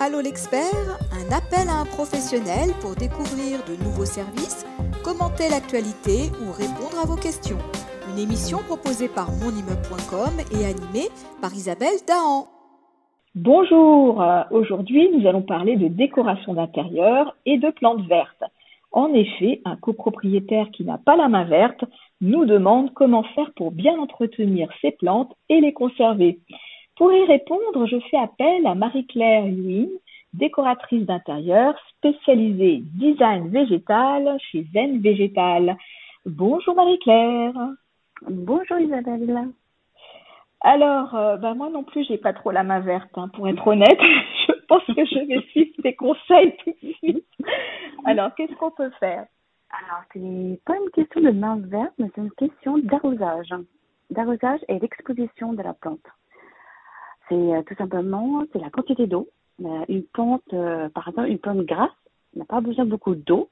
Allô l'expert, un appel à un professionnel pour découvrir de nouveaux services, commenter l'actualité ou répondre à vos questions. Une émission proposée par monimmeuble.com et animée par Isabelle Dahan. Bonjour, aujourd'hui nous allons parler de décoration d'intérieur et de plantes vertes. En effet, un copropriétaire qui n'a pas la main verte nous demande comment faire pour bien entretenir ses plantes et les conserver. Pour y répondre, je fais appel à Marie-Claire Luynes, décoratrice d'intérieur spécialisée design végétal chez Zen Végétal. Bonjour Marie-Claire. Bonjour Isabelle. Alors, euh, bah moi non plus, j'ai pas trop la main verte, hein, pour être honnête. je pense que je vais suivre tes conseils tout de suite. Alors, qu'est-ce qu'on peut faire? Alors, c'est pas une question de main verte, mais c'est une question d'arrosage. D'arrosage et d'exposition de la plante. C'est euh, tout simplement c'est la quantité d'eau. Euh, une plante, euh, par exemple, une plante grasse n'a pas besoin de beaucoup d'eau.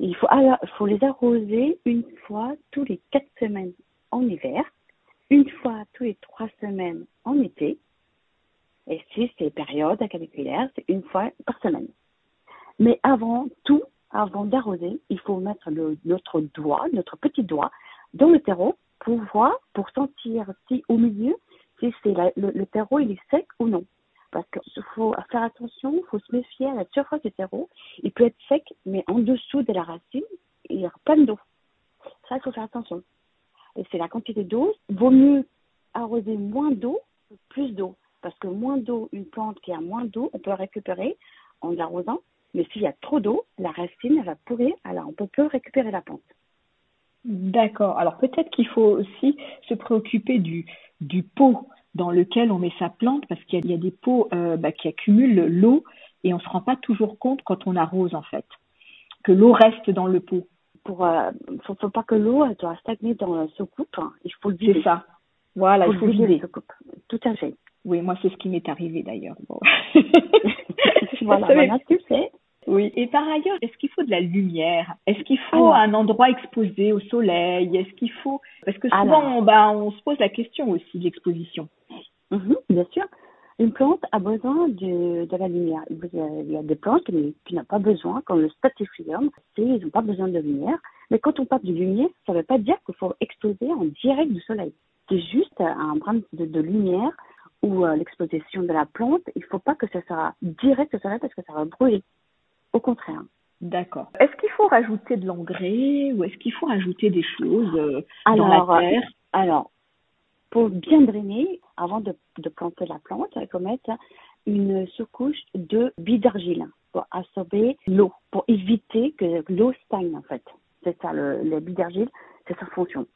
Il faut, faut les arroser une fois tous les quatre semaines en hiver, une fois tous les trois semaines en été. Et si c'est période caniculaire, c'est une fois par semaine. Mais avant tout, avant d'arroser, il faut mettre notre doigt, notre petit doigt, dans le terreau pour voir, pour sentir si au milieu, c'est le, terreau il est sec ou non. Parce qu'il faut faire attention, il faut se méfier à la surface du terreau. Il peut être sec, mais en dessous de la racine, il y a plein d'eau. Ça, il faut faire attention. Et c'est la quantité d'eau. Vaut mieux arroser moins d'eau que plus d'eau. Parce que moins d'eau, une plante qui a moins d'eau, on peut la récupérer en l'arrosant. Mais s'il y a trop d'eau, la racine elle va pourrir, alors on peut plus récupérer la plante. D'accord. Alors peut-être qu'il faut aussi se préoccuper du, du pot dans lequel on met sa plante parce qu'il y, a des pots euh, bah, qui accumulent l'eau et on se rend pas toujours compte quand on arrose en fait que l'eau reste dans le pot. Pour euh, faut, faut pas que l'eau doit stagner dans la soucoupe. Hein. Il faut le vider. C'est ça. Voilà, il faut, il faut vider. Tout à fait. Oui, moi c'est ce qui m'est arrivé d'ailleurs. Bon. voilà, voilà, tu sais. Oui. Et par ailleurs, est-ce qu'il faut de la lumière? Est-ce qu'il faut un endroit exposé au soleil? Est-ce qu'il faut Parce que souvent, on, bah, on se pose la question aussi de l'exposition. Mhm, bien sûr. Une plante a besoin de, de la lumière. Il y a des plantes qui, qui n'ont pas besoin, comme le statifium, ils n'ont pas besoin de lumière. Mais quand on parle de lumière, ça ne veut pas dire qu'il faut exposer en direct du soleil. C'est juste un brin de, de lumière ou euh, l'exposition de la plante. Il ne faut pas que ça soit direct au soleil parce que ça va brûler. Au contraire. D'accord. Est-ce qu'il faut rajouter de l'engrais ou est-ce qu'il faut rajouter des choses euh, dans la terre? Alors, pour bien drainer, avant de, de planter la plante, il faut mettre une sous-couche de billes d'argile pour absorber l'eau, pour éviter que l'eau stagne en fait. C'est ça, le, les billes d'argile, c'est sa fonction.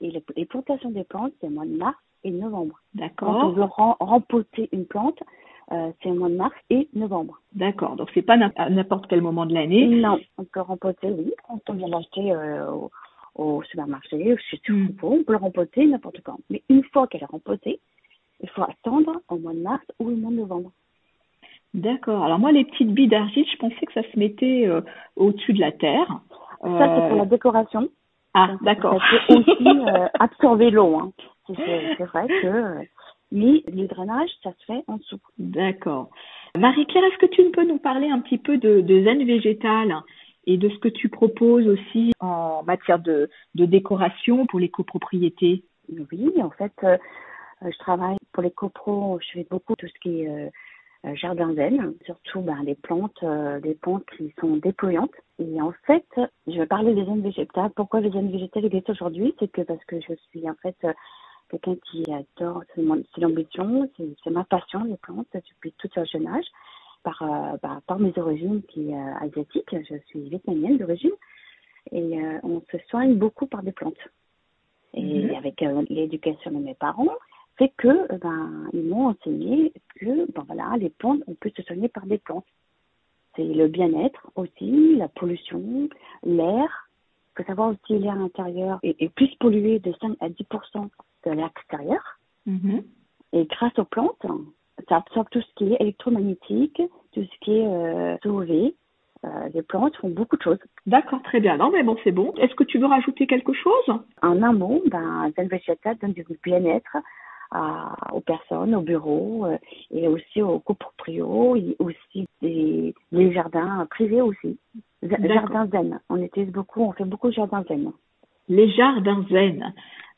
Et les, plantations des plantes, c'est au mois de mars et novembre. D'accord. Quand on veut rempoter une plante, euh, c'est au mois de mars et novembre. D'accord, donc c'est pas n'importe quel moment de l'année. Non, on peut rempoter, oui, quand on vient l'acheter euh, au, au, supermarché, chez mm. on peut le rempoter n'importe quand. Mais une fois qu'elle est rempotée, il faut attendre au mois de mars ou au mois de novembre. D'accord. Alors moi, les petites billes d'argile, je pensais que ça se mettait euh, au-dessus de la terre. Ça, c'est pour la décoration. Ah, d'accord. Ça peut aussi absorber l'eau. Hein. C'est vrai que mais le drainage, ça se fait en dessous. D'accord. Marie-Claire, est-ce que tu peux nous parler un petit peu de, de zen végétal et de ce que tu proposes aussi en matière de, de décoration pour les copropriétés? Oui, en fait, euh, je travaille pour les copros, je fais beaucoup tout ce qui est euh, euh jardin zen, surtout ben, les plantes, euh, les plantes qui sont déployantes. Et en fait, je vais parler des zen végétales. Pourquoi les zen végétales existent aujourd'hui? C'est que parce que je suis en fait quelqu'un qui adore, c'est l'ambition, c'est ma passion, les plantes, depuis tout un jeune âge, par, euh, bah, par mes origines qui euh, asiatique, je suis vietnamienne d'origine, et euh, on se soigne beaucoup par des plantes. Et mhm. avec l'éducation de mes parents, c'est que ben ils m'ont enseigné que ben voilà les plantes on peut se soigner par des plantes. C'est le bien-être aussi, la pollution, l'air. Il faut savoir aussi l'air intérieur est, est, plus pollué de 5 à 10 de l'extérieur. Mhm. Et grâce aux plantes, ça absorbe tout ce qui est électromagnétique, tout ce qui est euh, UV. Euh, les plantes font beaucoup de choses. D'accord, très bien. Non, mais bon, c'est bon. Est-ce que tu veux rajouter quelque chose? En un mot, ben, Zen Végétal donne du bien-être aux personnes, aux bureaux euh, et aussi aux coproprios, et aussi des, les jardins privés aussi. Jardins zen. On utilise beaucoup, on fait beaucoup de jardins zen. Les jardins zen.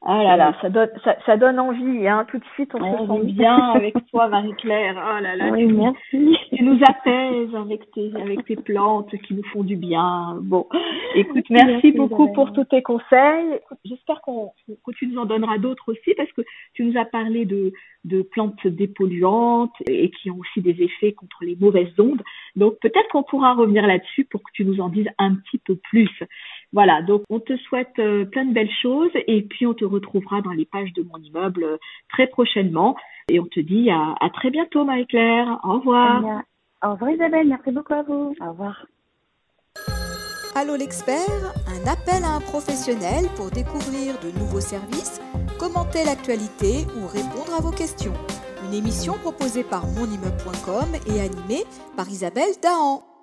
Ah là là, ça donne, ça, ça donne envie, hein. Tout de suite, on se sent bien avec toi, Marie-Claire. Oh là là, oui, tu, merci. tu nous apaises avec tes, avec tes plantes qui nous font du bien. Bon, écoute, merci, beaucoup pour tous tes conseils. J'espère qu'on, que tu nous en donneras d'autres aussi parce que tu nous as parlé de, de plantes dépolluantes et qui ont aussi des effets contre les mauvaises ondes. Donc peut-être qu'on pourra revenir là-dessus pour que tu nous en dises un petit peu plus. Voilà, donc on te souhaite euh, plein de belles choses et puis on te retrouvera dans les pages de mon immeuble euh, très prochainement. Et on te dit à, très bientôt Marie-Claire. Au revoir. Au revoir Isabelle, merci beaucoup à vous. Au revoir. Allô l'expert, un appel à un professionnel pour découvrir de nouveaux services, commenter l'actualité ou répondre à vos questions. Une émission proposée par monimmeuble.com et animée par Isabelle Dahan.